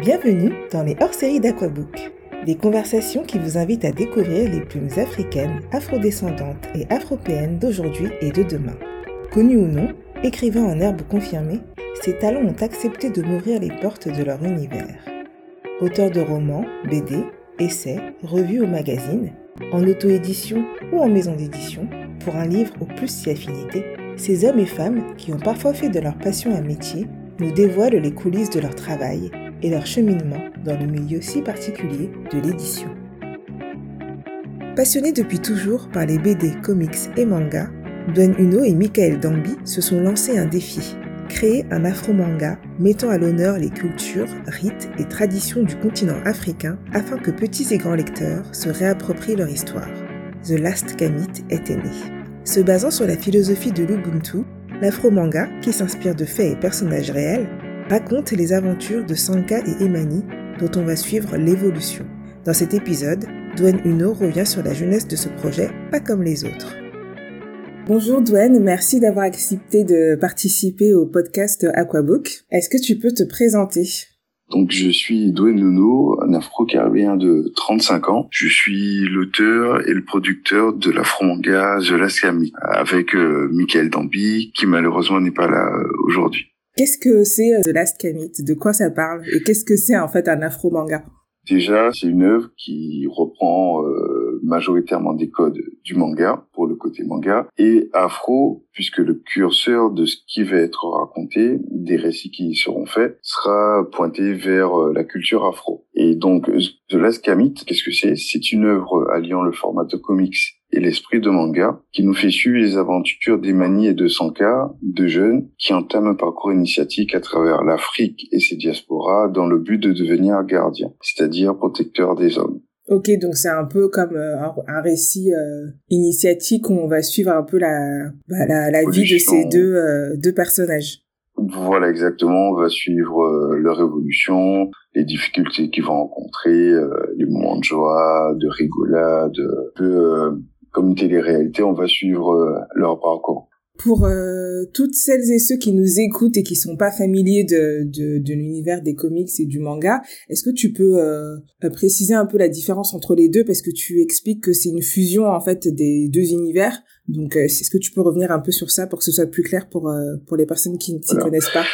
Bienvenue dans les hors-séries d'Aquabook, des conversations qui vous invitent à découvrir les plumes africaines, afrodescendantes et afropéennes d'aujourd'hui et de demain. Connus ou non, écrivains en herbe confirmés, ces talents ont accepté de m'ouvrir les portes de leur univers. Auteurs de romans, BD, essais, revues ou magazines, en auto-édition ou en maison d'édition, pour un livre ou plus si affinité, ces hommes et femmes qui ont parfois fait de leur passion un métier nous dévoilent les coulisses de leur travail et leur cheminement dans le milieu si particulier de l'édition. Passionnés depuis toujours par les BD, comics et mangas, Dwayne Uno et Michael Dambi se sont lancés un défi créer un afro-manga mettant à l'honneur les cultures, rites et traditions du continent africain afin que petits et grands lecteurs se réapproprient leur histoire. The Last Kamit était né. Se basant sur la philosophie de l'Ubuntu, l'afro-manga, qui s'inspire de faits et personnages réels, raconte les aventures de Sanka et Emani dont on va suivre l'évolution. Dans cet épisode, Dwayne Uno revient sur la jeunesse de ce projet, pas comme les autres. Bonjour Dwayne, merci d'avoir accepté de participer au podcast Aquabook. Est-ce que tu peux te présenter? Donc je suis Dwayne Nuno, un afro-caribéen de 35 ans. Je suis l'auteur et le producteur de l'afro-manga The Last avec euh, Michael Dambi qui malheureusement n'est pas là euh, aujourd'hui. Qu'est-ce que c'est euh, The Last Kamit De quoi ça parle? Et qu'est-ce que c'est en fait un afro-manga? Déjà, c'est une œuvre qui reprend euh, majoritairement des codes du manga pour le côté manga et afro puisque le curseur de ce qui va être raconté, des récits qui y seront faits, sera pointé vers euh, la culture afro. Et donc The Last Kamit, qu'est-ce que c'est? C'est une œuvre alliant le format de comics et l'esprit de manga qui nous fait suivre les aventures d'Emani et de Sanka, deux jeunes qui entament un parcours initiatique à travers l'Afrique et ses diasporas dans le but de devenir gardiens, c'est-à-dire protecteurs des hommes. Ok, donc c'est un peu comme euh, un, récit euh, initiatique où on va suivre un peu la, bah, la, la vie de ces deux, euh, deux personnages. Voilà, exactement. On va suivre leur évolution, les difficultés qu'ils vont rencontrer, les moments de joie, de rigolade, de comme une télé-réalité, on va suivre euh, leur parcours. Pour euh, toutes celles et ceux qui nous écoutent et qui sont pas familiers de, de, de l'univers des comics et du manga, est-ce que tu peux euh, préciser un peu la différence entre les deux? Parce que tu expliques que c'est une fusion en fait des deux univers. Donc est-ce que tu peux revenir un peu sur ça pour que ce soit plus clair pour pour les personnes qui ne s'y connaissent pas?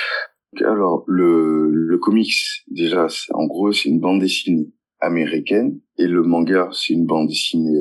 Alors le le comics déjà en gros c'est une bande dessinée américaine et le manga c'est une bande dessinée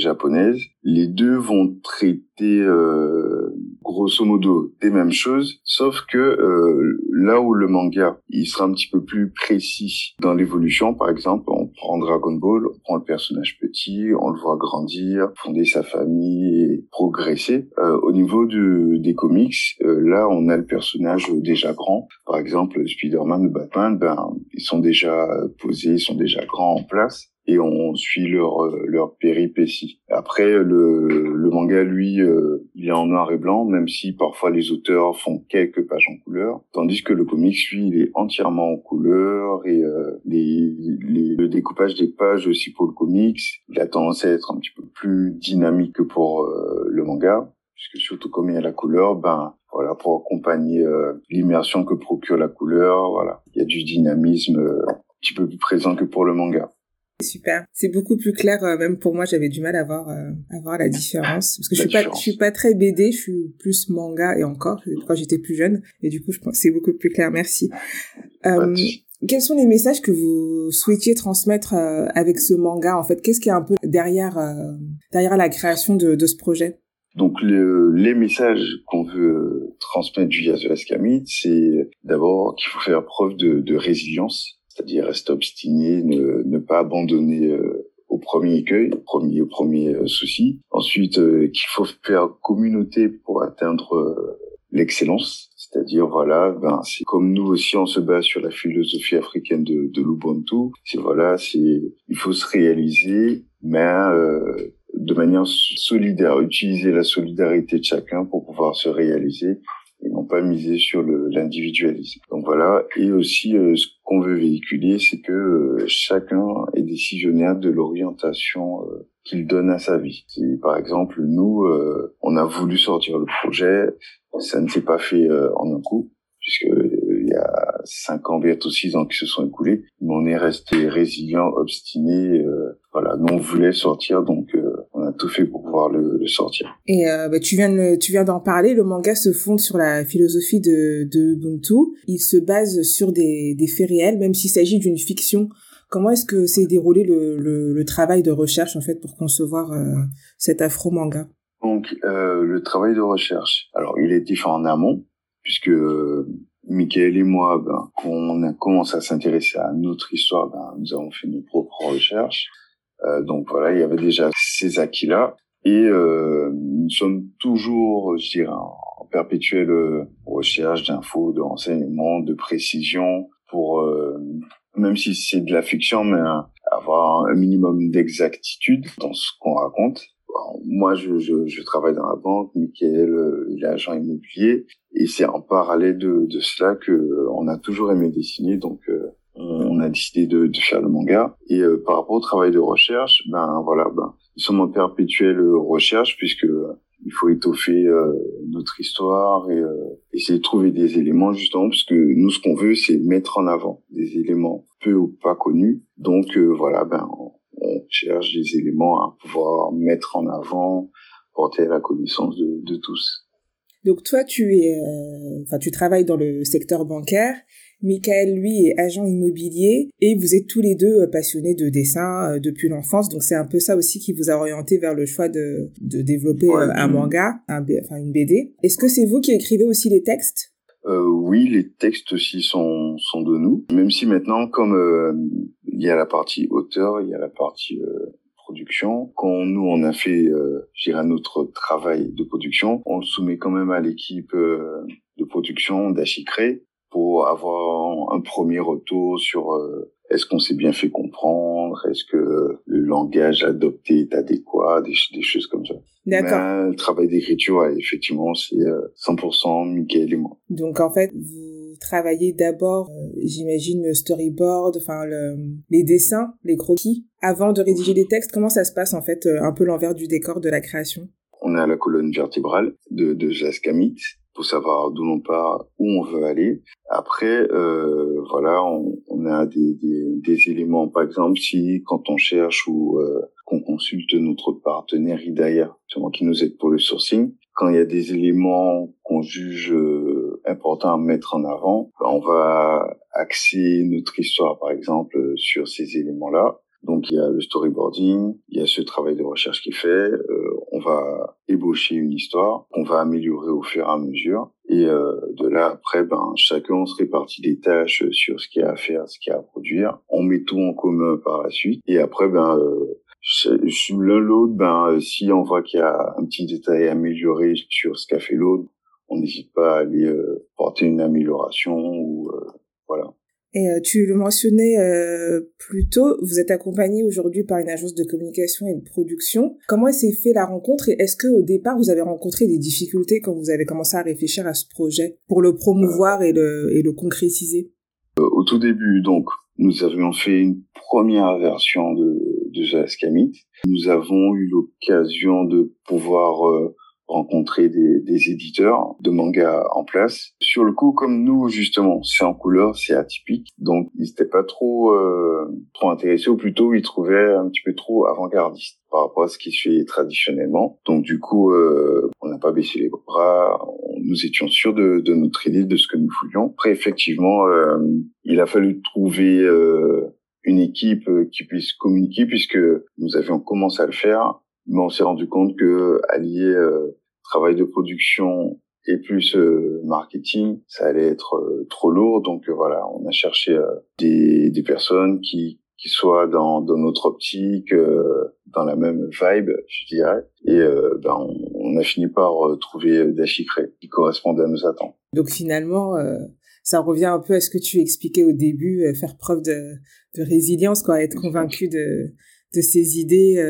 japonaise. Les deux vont traiter euh, grosso modo des mêmes choses, sauf que euh, là où le manga il sera un petit peu plus précis dans l'évolution, par exemple, on prend Dragon Ball, on prend le personnage petit, on le voit grandir, fonder sa famille et progresser. Euh, au niveau de, des comics, là on a le personnage déjà grand. Par exemple, Spider-Man ou Batman, ben ils sont déjà posés, ils sont déjà grands en place et on suit leur euh, leur péripétie. Après le le manga lui euh, il est en noir et blanc même si parfois les auteurs font quelques pages en couleur tandis que le comics lui il est entièrement en couleur et euh, les, les, le découpage des pages aussi pour le comics il a tendance à être un petit peu plus dynamique que pour le manga puisque surtout comme il y a la couleur ben voilà pour accompagner l'immersion que procure la couleur voilà il y a du dynamisme un petit peu plus présent que pour le manga Super. C'est beaucoup plus clair. Euh, même pour moi, j'avais du mal à voir, euh, à voir la différence parce que je suis pas, je suis pas très BD. Je suis plus manga et encore quand j'étais plus jeune. Et du coup, je pense c'est beaucoup plus clair. Merci. Euh, quels sont les messages que vous souhaitiez transmettre euh, avec ce manga En fait, qu'est-ce qui est un peu derrière derrière la création de, de ce projet? Donc le, les messages qu'on veut transmettre via The Last c'est d'abord qu'il faut faire preuve de, de résilience c'est-à-dire rester obstiné, ne, ne pas abandonner euh, au premier écueil, au premier, premier euh, souci. Ensuite, euh, qu'il faut faire communauté pour atteindre l'excellence, c'est-à-dire voilà, ben c'est comme nous aussi on se base sur la philosophie africaine de, de l'Ubuntu. C'est voilà, c'est il faut se réaliser, mais de manière solidaire, utiliser la solidarité de chacun pour pouvoir se réaliser et non pas miser sur l'individualisme. Donc voilà, et aussi euh, ce qu'on veut véhiculer, c'est que euh, chacun est décisionnaire de l'orientation euh, qu'il donne à sa vie. par exemple nous, on a voulu sortir le projet, ça ne s'est pas fait en un coup, puisque il y a cinq ans, bientôt six ans qui se sont écoulés, mais on est resté résilient, obstiné, euh, voilà, nous on voulait sortir, donc euh, tout fait pour pouvoir le, le sortir. Et euh, bah, tu viens de, tu viens d'en parler, le manga se fonde sur la philosophie de, de Ubuntu, il se base sur des, des faits réels, même s'il s'agit d'une fiction. Comment est-ce que s'est déroulé le, le, le, travail de recherche en fait pour concevoir euh, cet afro manga Donc le travail de recherche, alors il est différent en amont, puisque Michael et moi, ben, quand on a commencé à s'intéresser à notre histoire, ben, nous avons fait nos propres recherches. Euh, donc voilà, il y avait déjà ces acquis-là. Et euh, nous sommes toujours, je dirais, en perpétuelle recherche d'infos, de renseignements, de précision, pour, euh, même si c'est de la fiction, mais avoir un minimum d'exactitude dans ce qu'on raconte moi, je, je, je, travaille dans la banque, Michael, euh, il est agent immobilier, et c'est en parallèle de, de cela que euh, on a toujours aimé dessiner, donc euh, on a décidé de, faire le manga. Et par rapport au travail de recherche, ben voilà, ben nous sommes en perpétuelle recherche puisque il faut étoffer notre histoire et essayer de trouver des éléments justement parce que nous ce qu'on veut c'est mettre en avant des éléments peu ou pas connus. Donc voilà, ben on cherche des éléments à pouvoir mettre en avant, porter à la connaissance de, de tous. Donc toi, tu es, euh, enfin, tu travailles dans le secteur bancaire. Michael, lui, est agent immobilier et vous êtes tous les deux euh, passionnés de dessin euh, depuis l'enfance. Donc c'est un peu ça aussi qui vous a orienté vers le choix de, de développer un manga, un, enfin une BD. Est-ce que c'est vous qui écrivez aussi les textes? Euh, Oui, les textes aussi sont, sont de nous. Même si maintenant, comme il y a la partie auteur, il y a la partie euh, production. Quand nous on a fait, euh, notre travail de production, on le soumet quand même à l'équipe euh, de production d'Achicré pour avoir un premier retour sur euh, est-ce qu'on s'est bien fait comprendre, est-ce que le langage adopté est adéquat, des, des choses comme ça. D'accord. Le travail d'écriture, effectivement, c'est 100% Michael et moi. Donc en fait, vous travailler d'abord, euh, j'imagine, le storyboard, enfin le, les dessins, les croquis, avant de rédiger les textes. Comment ça se passe en fait, euh, un peu l'envers du décor de la création? On a la colonne vertébrale de, de Jaskamit pour savoir d'où l'on part, où on veut aller. Après, euh, voilà, on, on a des, des, des, éléments, par exemple, si quand on cherche ou euh, qu'on consulte notre partenaire Hidaya, qui nous aide pour le sourcing, quand il y a des éléments qu'on juge euh, importants à mettre en avant, ben, on va axer notre histoire, par exemple, sur ces éléments-là. Donc il y a le storyboarding, il y a ce travail de recherche qui est fait, euh, on va ébaucher une histoire qu'on va améliorer au fur et à mesure. Et euh, de là après, ben chacun se répartit des tâches sur ce qu'il y a à faire, ce qu'il y a à produire. On met tout en commun par la suite. Et après, ben l'un l'autre, ben si on voit qu'il y a un petit détail amélioré sur ce qu'a fait l'autre, on n'hésite pas à aller euh, porter une amélioration ou euh, voilà. Et euh, tu le mentionnais euh, plus tôt, vous êtes accompagné aujourd'hui par une agence de communication et de production. Comment s'est fait la rencontre et est-ce que au départ vous avez rencontré des difficultés quand vous avez commencé à réfléchir à ce projet pour le promouvoir et le, et le concrétiser? Euh, Au tout début, donc, nous avions fait une première version de, de Jaskamit. Nous avons eu l'occasion de pouvoir euh, rencontrer des, des, éditeurs de manga en place. Sur le coup, comme nous, justement, c'est en couleur, c'est atypique, donc ils n'étaient pas trop euh, trop intéressés, ou plutôt ils trouvaient un petit peu trop avant-gardiste par rapport à ce qui se fait traditionnellement. Donc du coup, euh, on n'a pas baissé les bras, nous étions sûrs de, de, notre idée, de ce que nous voulions. Après, effectivement, euh, il a fallu trouver euh, une équipe qui puisse communiquer, puisque nous avions commencé à le faire, mais on s'est rendu compte que allier euh, travail de production et plus euh, marketing, ça allait être euh, trop lourd. Donc euh, voilà, on a cherché des, des personnes qui qui soient dans, dans notre optique, dans la même vibe, je dirais. Et ben, on, on, a fini par trouver des chiffres qui correspondent à nos attentes. Donc finalement, ça revient un peu à ce que tu expliquais au début, faire preuve de, de résilience, quoi, être convaincu de, de ses idées,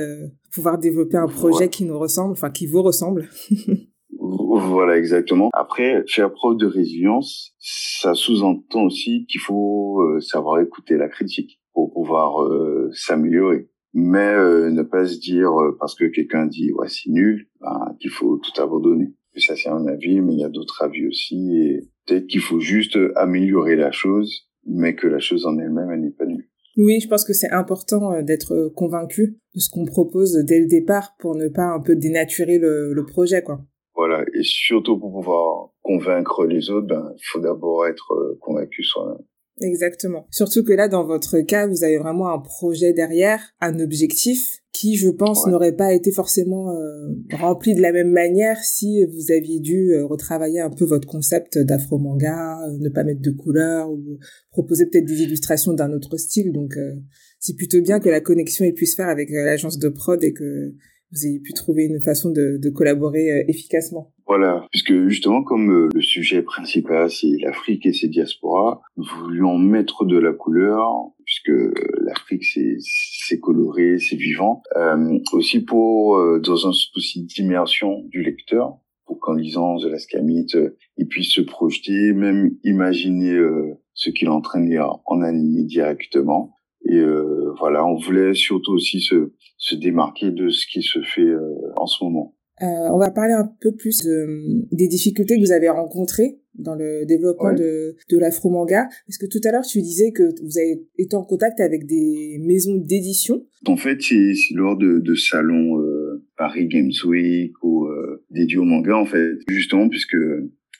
pouvoir développer un projet qui nous ressemble, enfin qui vous ressemble. Voilà, exactement. Après, faire preuve de résilience, ça sous-entend aussi qu'il faut euh, savoir écouter la critique pour pouvoir euh, s'améliorer. Mais euh, ne pas se dire parce que quelqu'un dit ouais c'est nul, ben, qu'il faut tout abandonner. Ça, c'est un avis, mais il y a d'autres avis aussi. Et peut-être qu'il faut juste améliorer la chose, mais que la chose en elle-même, elle n'est pas nulle. Oui, je pense que c'est important euh, d'être convaincu de ce qu'on propose dès le départ pour ne pas un peu dénaturer le, le projet, quoi. Voilà, et surtout pour pouvoir convaincre les autres, ben, il faut d'abord être euh, convaincu soi-même. Exactement. Surtout que là, dans votre cas, vous avez vraiment un projet derrière, un objectif qui, je pense, n'aurait pas été forcément euh, rempli de la même manière si vous aviez dû euh, retravailler un peu votre concept d'afro-manga, euh, ne pas mettre de couleurs ou proposer peut-être des illustrations d'un autre style. Donc, c'est plutôt bien que la connexion ait pu se faire avec l'agence de prod et que vous ayez pu trouver une façon de, de collaborer euh, efficacement. Voilà, puisque justement comme euh, le sujet principal c'est l'Afrique et ses diasporas, nous voulions mettre de la couleur puisque l'Afrique c'est coloré, c'est vivant, euh, aussi pour euh, dans un souci d'immersion du lecteur pour qu'en lisant The Last il puisse se projeter, même imaginer ce qu'il entraîne en animé directement. Et euh, voilà, on voulait surtout aussi se, se démarquer de ce qui se fait euh, en ce moment. Euh, on va parler un peu plus de, des difficultés que vous avez rencontrées dans le développement de, de l'afro-manga. Parce que tout à l'heure, tu disais que vous avez été en contact avec des maisons d'édition. En fait, c'est lors de, de salons euh, Paris Games Week ou euh, dédiés au manga, en fait, justement, puisque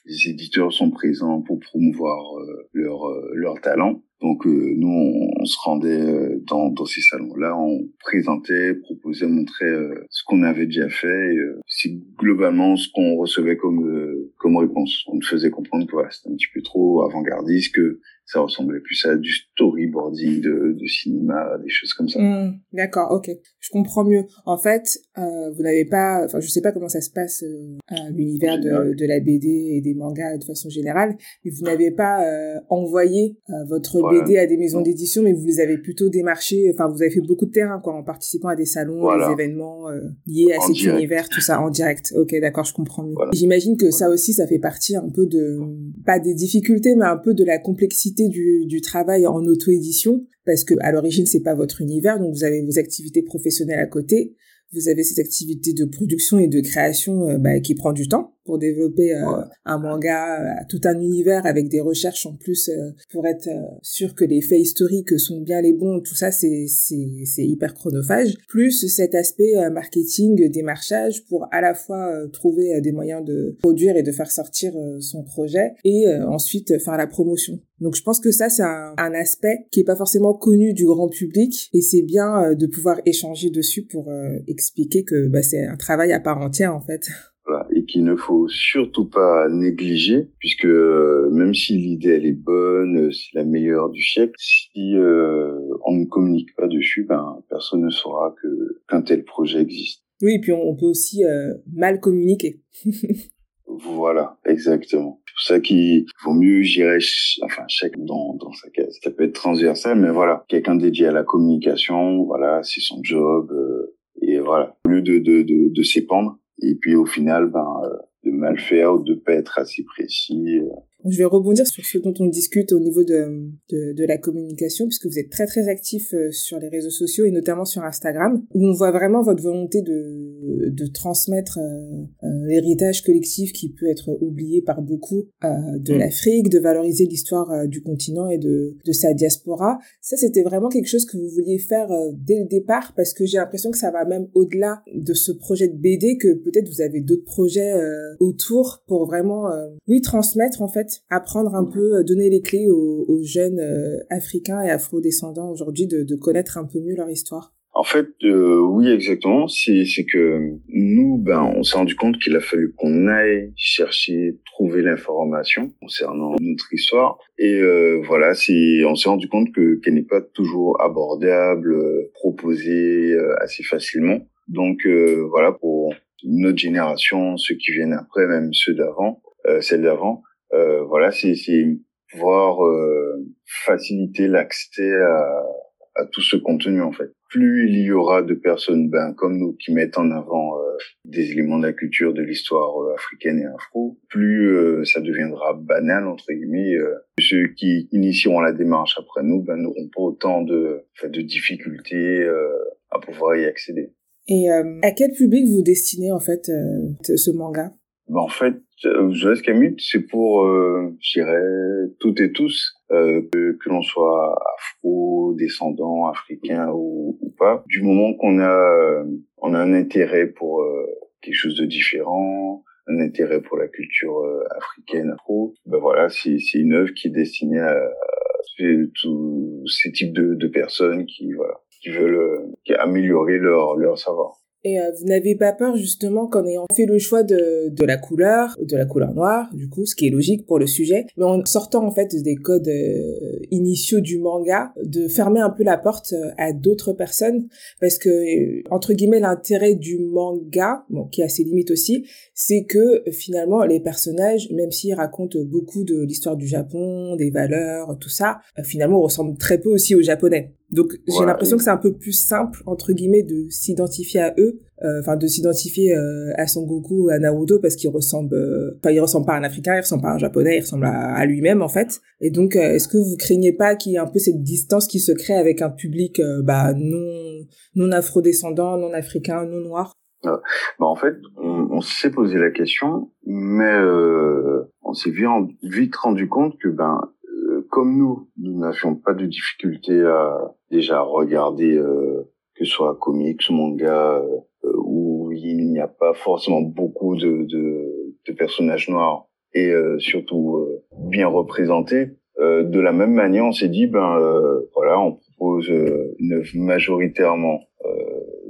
les éditeurs sont présents pour promouvoir euh, leur, leur talent. Donc euh, nous, on, se rendait euh, dans, dans ces salons-là, on présentait, proposait, montrait euh, ce qu'on avait déjà fait. C'est globalement ce qu'on recevait comme comme réponse. On nous faisait comprendre que c'était un petit peu trop avant-gardiste, que ça ressemblait plus à du storyboarding de, de cinéma, des choses comme ça. Mmh, d'accord, ok, je comprends mieux. En fait, euh, vous n'avez pas, enfin, je sais pas comment ça se passe euh, à l'univers de, de, la BD et des mangas de façon générale, mais vous n'avez pas euh, envoyé votre BD à des maisons d'édition, mais vous les avez plutôt démarchés. Enfin, vous avez fait beaucoup de terrain, quoi, en participant à des salons, des événements liés à cet univers, tout ça en direct. Ok, d'accord, je comprends mieux. J'imagine que ça aussi, ça fait partie un peu de, pas des difficultés, mais un peu de la complexité du, travail en auto-édition parce que à l'origine c'est pas votre univers donc vous avez vos activités professionnelles à côté vous avez cette activité de production et de création euh, bah, qui prend du temps pour développer euh, un manga, euh, tout un univers avec des recherches en plus pour être sûr que les faits historiques sont bien les bons. Tout ça, c'est c'est c'est hyper chronophage. Plus cet aspect marketing, démarchage pour à la fois trouver des moyens de produire et de faire sortir son projet et ensuite faire la promotion. Donc je pense que ça c'est un, un, aspect qui est pas forcément connu du grand public et c'est bien de pouvoir échanger dessus pour expliquer que bah, c'est un travail à part entière en fait. Voilà, et qu'il ne faut surtout pas négliger, puisque euh, même si l'idée elle est bonne, euh, c'est la meilleure du siècle, si euh, on ne communique pas dessus, ben personne ne saura que qu'un tel projet existe. Oui, et puis on, peut aussi mal communiquer. voilà, exactement. C'est pour ça qu'il vaut mieux, j'irais, enfin, chaque dans, dans sa case. Ça peut être transversal, mais voilà, quelqu'un dédié à la communication, voilà, c'est son job, et voilà, au lieu de, de, de, de s'épandre, et puis au final, ben, euh, de mal faire ou de pas être assez précis. Je vais rebondir sur ce dont on discute au niveau de, de, de, la communication, puisque vous êtes très très actif euh, sur les réseaux sociaux et notamment sur Instagram, où on voit vraiment votre volonté de, de transmettre euh, euh, l'héritage collectif qui peut être oublié par beaucoup de mm. l'Afrique, de valoriser l'histoire du continent et de, de sa diaspora. Ça, c'était vraiment quelque chose que vous vouliez faire dès le départ, parce que j'ai l'impression que ça va même au-delà de ce projet de BD, que peut-être vous avez d'autres projets autour pour vraiment, oui, transmettre en fait apprendre un peu, euh, donner les clés aux, jeunes euh, africains et afro-descendants aujourd'hui de, connaître un peu mieux leur histoire en fait, euh, oui, exactement. C'est que nous, ben, on s'est rendu compte qu'il a fallu qu'on aille chercher, trouver l'information concernant notre histoire. Et voilà, on s'est rendu compte que qu'elle n'est pas toujours abordable, proposée assez facilement. Donc voilà, pour notre génération, ceux qui viennent après, même ceux d'avant, celles d'avant, euh, voilà, c'est pouvoir euh, faciliter l'accès à, à, tout ce contenu en fait. Plus il y aura de personnes ben, comme nous qui mettent en avant euh, des éléments de la culture, de l'histoire africaine et afro, plus ça deviendra banal entre guillemets. ceux qui initieront la démarche après nous ben, n'auront pas autant de, de difficultés à pouvoir y accéder. Et à quel public vous destinez en fait ce manga? Bah, en fait, Jonas Camille, c'est pour, euh, je dirais, toutes et tous, euh, que, que l'on soit afro, descendant, africain ou, ou pas, du moment qu'on a, euh, on a un intérêt pour euh, quelque chose de différent, un intérêt pour la culture euh, africaine, afro, ben voilà, c'est une œuvre qui est destinée à, à tous ces types de, de personnes qui, voilà, qui veulent qui améliorer leur, leur savoir. Et euh, vous n'avez pas peur justement qu'en ayant fait le choix de, de la couleur, de la couleur noire, du coup, ce qui est logique pour le sujet, mais en sortant en fait des codes euh, initiaux du manga, de fermer un peu la porte euh, à d'autres personnes, parce que entre guillemets l'intérêt du manga, bon, qui a ses limites aussi, c'est que finalement les personnages, même s'ils racontent beaucoup de l'histoire du Japon, des valeurs, tout ça, finalement ressemblent très peu aussi aux japonais. Donc j'ai l'impression que c'est un peu plus simple entre guillemets de s'identifier à eux, euh, enfin de s'identifier euh, à Son Goku ou à Naruto parce qu'il ressemble, euh, enfin il ressemble pas à un Africain, il ressemble pas à un Japonais, il ressemble à, lui-même en fait. Et donc est-ce que vous craignez pas qu'il y ait un peu cette distance qui se crée avec un public bah non non afro-descendant, non africain, non noir? Bah, en fait, on, s'est posé la question, mais on s'est vite rendu compte que ben comme nous, nous n'avions pas de difficulté à déjà regarder euh, que ce soit comics ou manga euh, où il n'y a pas forcément beaucoup de, de, de personnages noirs et euh, surtout euh, bien représentés. de la même manière, on s'est dit ben voilà, on propose une majoritairement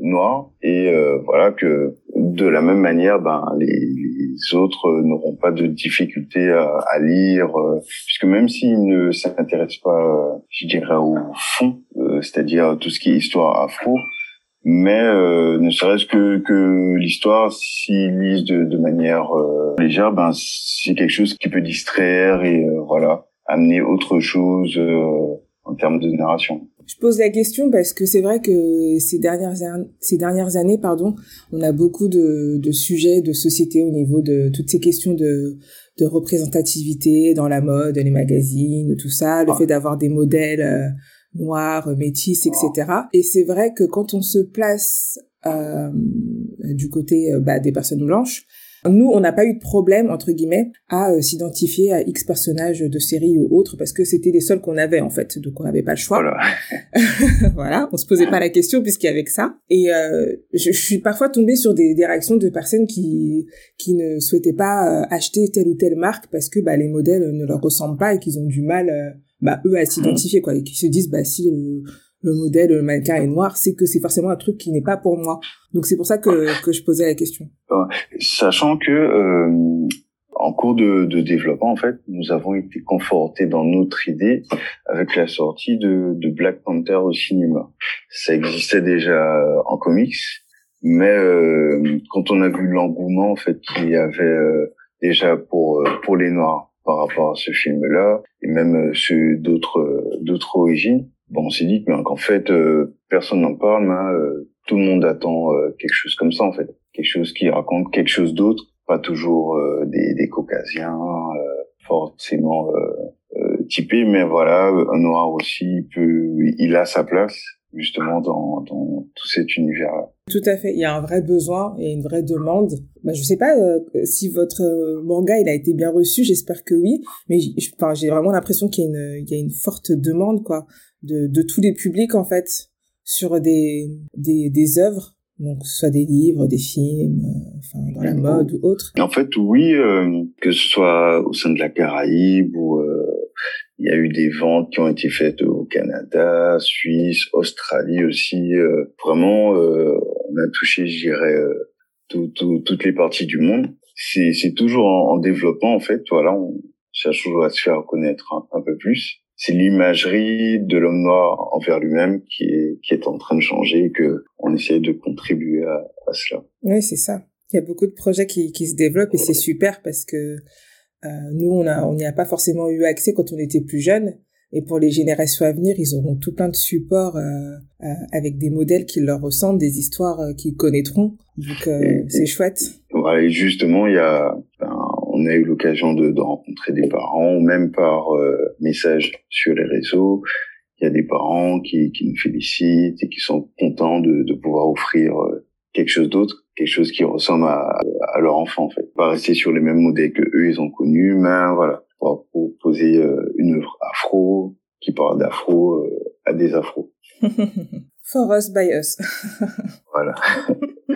noire et voilà que de la même manière, ben les, autres euh, n'auront pas de difficulté à, à lire, euh, puisque même s'ils ne s'intéressent pas, euh, je dirais, au fond, c'est-à-dire tout ce qui est histoire afro, mais ne serait-ce que, que l'histoire, s'ils lisent de, de manière légère, ben c'est quelque chose qui peut distraire et voilà amener autre chose en termes de narration. Je pose la question parce que c'est vrai que ces dernières ces dernières années, pardon, on a beaucoup de, de sujets de société au niveau de toutes ces questions de de représentativité dans la mode, les magazines, tout ça, le ah. fait d'avoir des modèles euh, noirs, métis, etc. Et c'est vrai que quand on se place euh, du côté euh, bah, des personnes blanches, nous, on n'a pas eu de problème, entre guillemets, à euh, s'identifier à X personnages de série ou autres, parce que c'était les seuls qu'on avait, en fait. Donc, on n'avait pas le choix. Voilà. voilà. On se posait pas la question puisqu'il y avait que ça. Et euh, je, je, suis parfois tombée sur des, des, réactions de personnes qui qui ne souhaitaient pas euh, acheter telle ou telle marque parce que bah, les modèles ne leur ressemblent pas et qu'ils ont du mal, bah, eux, à s'identifier, quoi. Et qui se disent, bah, si le modèle, le mannequin est noir, c'est que c'est forcément un truc qui n'est pas pour moi. Donc c'est pour ça que, que je posais la question. Sachant que euh, en cours de, de, développement, en fait, nous avons été confortés dans notre idée avec la sortie de, de Black Panther au cinéma. Ça existait déjà en comics, mais euh, quand on a vu l'engouement en fait qu'il y avait euh, déjà pour pour les noirs par rapport à ce film-là et même ceux d'autres d'autres origines bon, on s'est dit qu'en fait, euh, personne n'en parle, mais euh, tout le monde attend euh, quelque chose comme ça, en fait. Quelque chose qui raconte quelque chose d'autre, pas toujours des, des caucasiens forcément typés, mais voilà, un noir aussi, peut, il a sa place justement dans, dans tout cet univers-là. Tout à fait, il y a un vrai besoin et une vraie demande. Bah, je sais pas si votre manga il a été bien reçu, j'espère que oui, mais j'ai vraiment l'impression qu'il y y a une forte demande quoi de, de tous les publics en fait sur des des, des œuvres donc soit des livres, des films, euh, enfin dans la mode ou autre. En fait, oui, euh, que ce soit au sein de la Caraïbe ou euh, il y a eu des ventes qui ont été faites au Canada, Suisse, Australie aussi. vraiment, on a touché, je dirais, tout, tout, toutes les parties du monde. C'est, c'est toujours en, développement en fait. Voilà, on cherche toujours à se faire connaître un peu plus c'est l'imagerie de l'homme noir envers lui-même qui est qui est en train de changer et que on essaie de contribuer à, à cela. Oui, c'est ça. Il y a beaucoup de projets qui, qui se développent et c'est super parce que euh, nous on a on n'y a pas forcément eu accès quand on était plus jeune et pour les générations à venir ils auront tout plein de supports euh, euh, avec des modèles qui leur ressemblent, des histoires euh, qu'ils connaîtront donc euh, c'est chouette. Voilà, et justement il y a on a eu l'occasion de, de, rencontrer des parents, ou même par euh, message sur les réseaux. Il y a des parents qui, qui nous félicitent et qui sont contents de, de pouvoir offrir euh, quelque chose d'autre, quelque chose qui ressemble à, à leur enfant en fait. Pas rester sur les mêmes modèles que eux ils ont connus, mais voilà, pour proposer euh, une œuvre afro qui parle d'afro euh, à des afros. For us by us. voilà.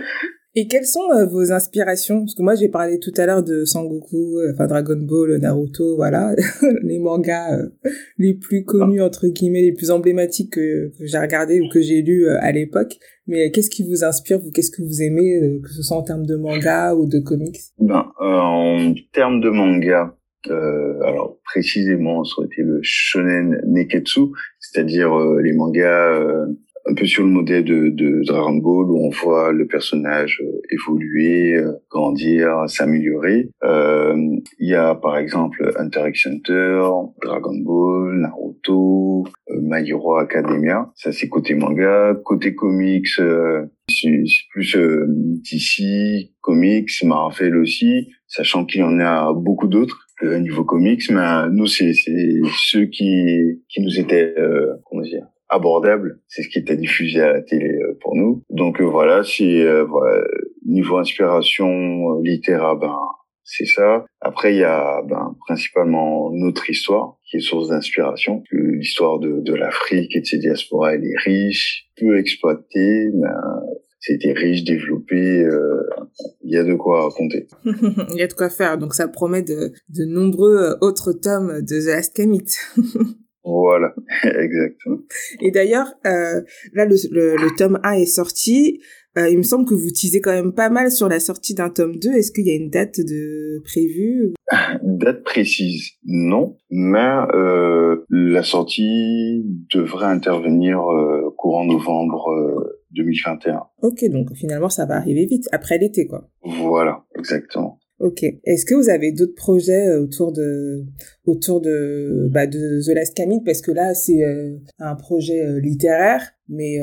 Et quelles sont euh, vos inspirations? Parce que moi, j'ai parlé tout à l'heure de Sangoku, euh, enfin Dragon Ball, Naruto, voilà, les mangas euh, les plus connus entre guillemets, les plus emblématiques que, j'ai regardé ou que j'ai lu à l'époque. Mais qu'est-ce qui vous inspire Vous, qu'est-ce que vous aimez, que ce soit en termes de manga ou de comics? Ben, en termes de manga, alors précisément, ça aurait été le shonen neketsu, c'est-à-dire les mangas un peu sur le modèle de, de, Dragon Ball où on voit le personnage euh, évoluer, euh, grandir, s'améliorer. Euh, il y a par exemple Hunter x Hunter, Dragon Ball, Naruto, My Hero Academia. Ça c'est côté manga. Côté comics, c'est plus DC, comics, Marvel aussi, sachant qu'il y en a beaucoup d'autres au niveau comics, mais nous c'est ceux qui qui nous étaient comment dire abordable. C'est ce qui était diffusé à la télé euh, pour nous. Donc euh, voilà, c'est euh, voilà, niveau inspiration littéraire, ben c'est ça. Après, il y a ben, principalement notre histoire qui est source d'inspiration. L'histoire de, de l'Afrique et de ses diasporas, elle est riche, peu exploitée, mais c'était riche, développé. Il y a de quoi raconter. il y a de quoi faire. Donc ça promet de, de nombreux autres tomes de The Last Voilà, exactement. Et d'ailleurs, euh, là, le, le, tome 1 est sorti. Euh, il me semble que vous teasez quand même pas mal sur la sortie d'un tome 2. Est-ce qu'il y a une date de prévue Date précise, non. Mais euh, la sortie devrait intervenir courant novembre 2021. Ok, donc finalement, ça va arriver vite, après l'été, quoi. Voilà, exactement. Ok. Est-ce que vous avez d'autres projets euh, autour de autour de bah, de The Last Camille? Parce que là c'est euh, un projet euh, littéraire, mais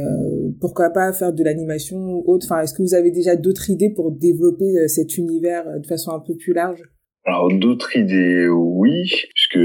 pourquoi pas faire de l'animation ou autre? Enfin, est-ce que vous avez déjà d'autres idées pour développer cet univers de façon un peu plus large? Alors d'autres idées, oui, puisque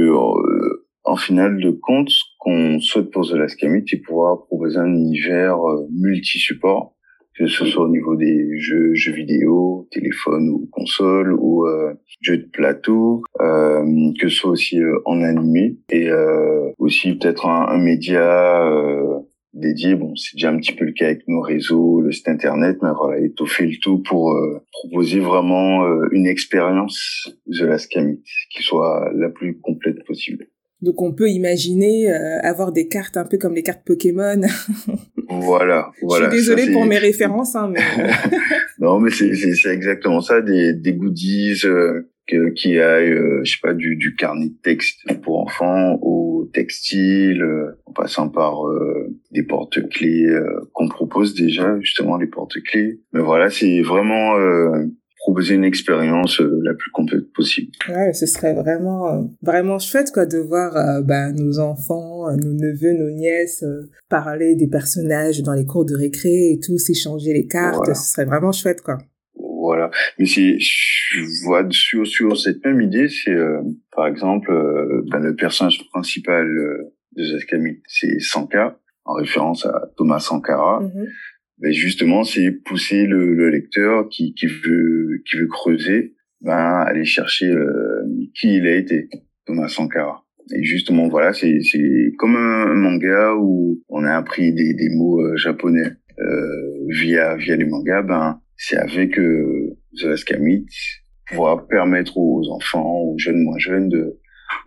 en finale de compte, ce qu'on souhaite pour The Last Camille, c'est pouvoir proposer un univers multi-support que ce soit au niveau des jeux, jeux vidéo, téléphone ou console, ou euh, jeux de plateau, euh, que ce soit aussi euh, en animé, et euh, aussi peut-être un, un média euh, dédié. Bon, c'est déjà un petit peu le cas avec nos réseaux, le site internet, mais voilà, étoffer le tout pour proposer vraiment une expérience de la Scamit qui soit la plus complète possible. Donc on peut imaginer euh, avoir des cartes un peu comme les cartes Pokémon. voilà, voilà. Je suis désolée pour mes références, hein, mais... non, mais c'est c'est exactement ça, des des goodies euh, que, qui aillent, euh, je sais pas, du du carnet de texte pour enfants au textile, en passant par des porte-clés qu'on propose déjà justement les porte-clés. Mais voilà, c'est vraiment proposer une expérience euh, la plus complète possible. Ouais, ce serait vraiment euh, vraiment chouette quoi de voir euh, bah, nos enfants, nos neveux, nos nièces parler des personnages dans les cours de récré et tout, s'échanger les cartes, ce serait vraiment chouette quoi. Voilà, mais c'est je vois sur sur cette même idée, c'est par exemple ben, le personnage principal de Zaskamit, c'est Sanka en référence à Thomas Sankara. Mm-hmm ben justement, c'est pousser le, le, lecteur qui, qui veut qui veut creuser, ben aller chercher euh, qui il a été, Thomas Sankara. Et justement, voilà, c'est c'est comme un, manga où on a appris des, des mots euh, japonais euh, via via les mangas. Ben c'est avec euh, The Last pouvoir permettre aux enfants, aux jeunes moins jeunes de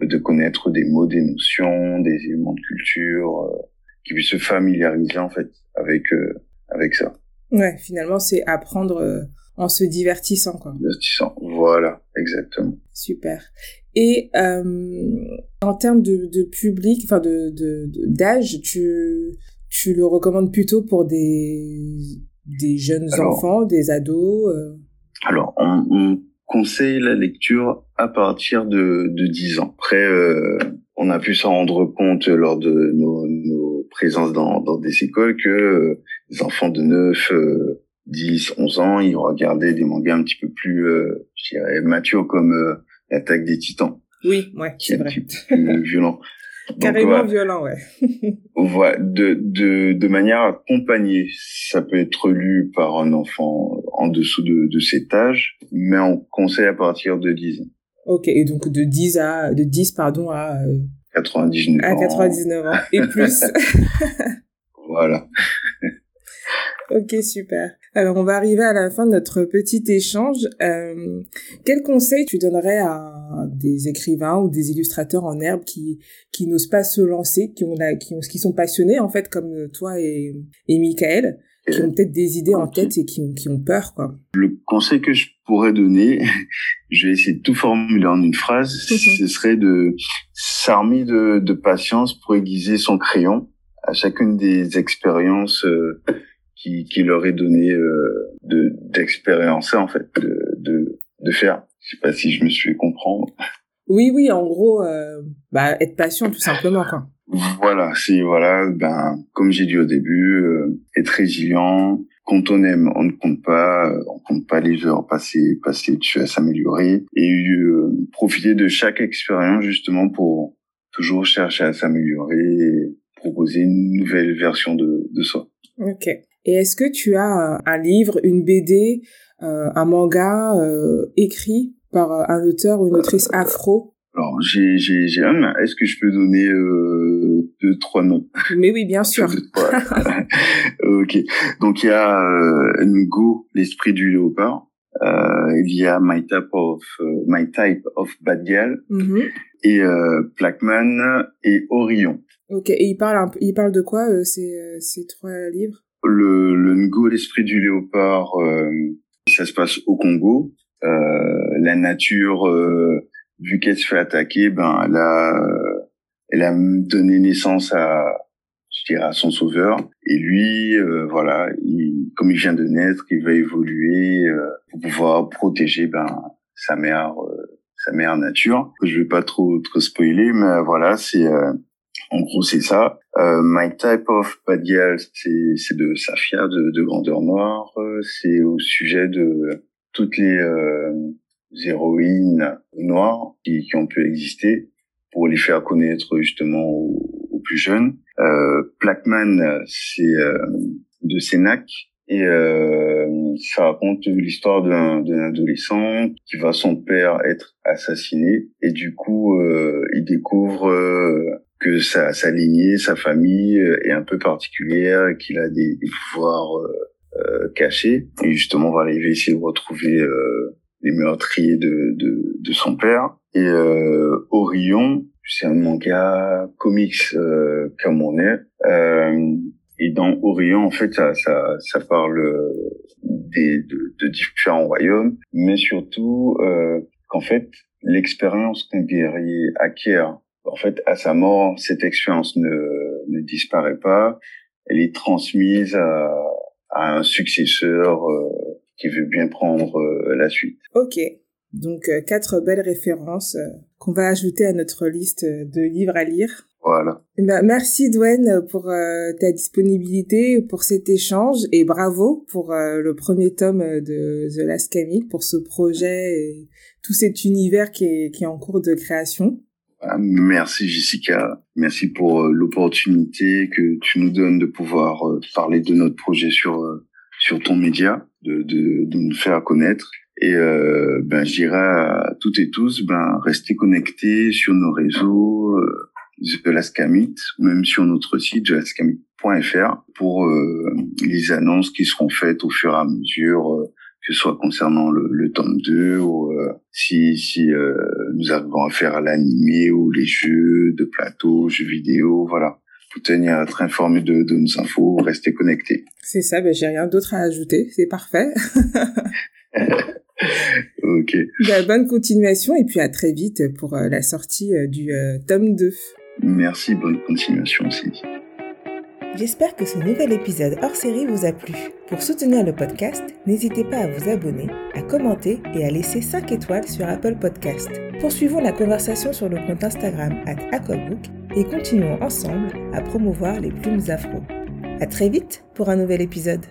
de connaître des mots, des notions, des éléments de culture, euh, qui puissent se familiariser en fait avec euh, avec ça. Ouais, finalement, c'est apprendre euh, en se divertissant, quoi. Divertissant, voilà, exactement. Super. Et euh, en termes de, de public, enfin de d'âge, tu tu le recommandes plutôt pour des des jeunes enfants, des ados. Euh? Alors, on, on, conseille la lecture à partir de de 10 ans. Après, on a pu s'en rendre compte lors de nos, nos présences dans, dans des écoles que les enfants de 9, 10, 11 ans, ils regardaient des mangas un petit peu plus, euh, je dirais, matures comme euh, l'attaque des titans. Oui, ouais, c'est vrai. Plus violent. Carrément violent, ouais. voilà, de, de, de manière accompagnée. Ça peut être lu par un enfant en dessous de, de cet âge, mais on conseille à partir de 10 ans. Ok, et donc de 10 à, de 10, pardon, à... 99 à 99 ans. Et plus. voilà. Ok, super. Alors, on va arriver à la fin de notre petit échange. Euh, quel conseil tu donnerais à des écrivains ou des illustrateurs en herbe qui qui n'osent pas se lancer, qui ont la, qui, ont, qui sont passionnés en fait comme toi et et Michael, qui ont peut-être des idées en tête et qui, qui ont peur quoi. Le conseil que je pourrais donner, je vais essayer de tout formuler en une phrase, ce serait de s'armer de, de patience pour aiguiser son crayon à chacune des expériences. Euh, qui, qui leur est donné euh, de d'expériencer en fait, de, de, de faire. Je sais pas si je me suis fait comprendre. Oui, oui, en gros, euh, bah, être patient tout simplement, quoi. Voilà, c'est voilà, ben comme j'ai dit au début, euh, être résilient. Quand on aime, on ne compte pas, on compte pas les heures passées, passer dessus à s'améliorer et euh, profiter de chaque expérience justement pour toujours chercher à s'améliorer et proposer une nouvelle version de, de soi. Ok. Et est-ce que tu as euh, un livre, une BD, euh, un manga euh, écrit par un auteur ou une autrice afro? Alors j'ai j'ai j'ai un. Est-ce que je peux donner euh, deux trois noms? Mais oui, bien sûr. ok. Donc il y a euh, Ngo, l'esprit du léopard. Euh, il y a My Type of My Type of Bad Girl mm-hmm. et euh, Blackman et Orion. Ok. Et il parle un, il parle de quoi ces ces trois livres? Le, le Ngo, l'esprit du léopard, euh, ça se passe au Congo. Euh, la nature, euh, vu qu'elle se fait attaquer, ben elle a, elle a donné naissance à, je dirais, à son sauveur. Et lui, euh, voilà, il, comme il vient de naître, il va évoluer pour pouvoir protéger ben sa mère, sa mère nature. Je vais pas trop trop spoiler, mais voilà, c'est en gros, c'est ça. Euh, My Type of Bad Girl, c'est, c'est de Safia, de, de Grandeur Noire. C'est au sujet de toutes les euh, héroïnes noires qui, qui, ont pu exister pour les faire connaître justement aux, plus jeunes. Euh, c'est euh, de Sénac. Et euh, ça raconte l'histoire d'un, adolescent qui va son père être assassiné et du coup euh, il découvre que sa, sa lignée, sa famille euh, est un peu particulière, qu'il a des, pouvoirs euh, euh, cachés. Et justement, il va essayer de retrouver euh, les meurtriers de, de, de, son père. Et euh, Orion, c'est un manga comics euh, comme on est. Euh, et dans Orion, en fait, ça, ça, ça parle des, de, de, différents royaumes, mais surtout euh, qu'en fait, l'expérience qu'un guerrier acquiert en fait, à sa mort, cette expérience ne, ne disparaît pas. Elle est transmise à, à un successeur euh, qui veut bien prendre euh, la suite. Ok. Donc, euh, quatre belles références qu'on va ajouter à notre liste de livres à lire. Voilà. Ben, merci Dwayne pour ta disponibilité, pour cet échange et bravo pour le premier tome de The Last Camille, pour ce projet et tout cet univers qui est, qui est en cours de création. Merci Jessica, merci pour euh, l'opportunité que tu nous donnes de pouvoir euh, parler de notre projet sur euh, sur ton média, de, de, de nous faire connaître. Et euh, ben je dirais à toutes et tous, ben restez connectés sur nos réseaux euh, The Lascamit, même sur notre site thelascamit.fr pour les annonces qui seront faites au fur et à mesure que ce soit concernant le, le tome 2 ou euh, si, si euh, nous avons à faire l'animé ou les jeux de plateau, jeux vidéo, voilà. Pour tenir à être informé de, de nos infos, rester connecté. C'est ça, ben j'ai rien d'autre à ajouter, c'est parfait. ok. Ben, bonne continuation et puis à très vite pour euh, la sortie du tome 2. Merci, bonne continuation aussi. J'espère que ce nouvel épisode hors série vous a plu. Pour soutenir le podcast, n'hésitez pas à vous abonner, à commenter et à laisser 5 étoiles sur Apple Podcast. Poursuivons la conversation sur le compte Instagram at et continuons ensemble à promouvoir les plumes afro. À très vite pour un nouvel épisode.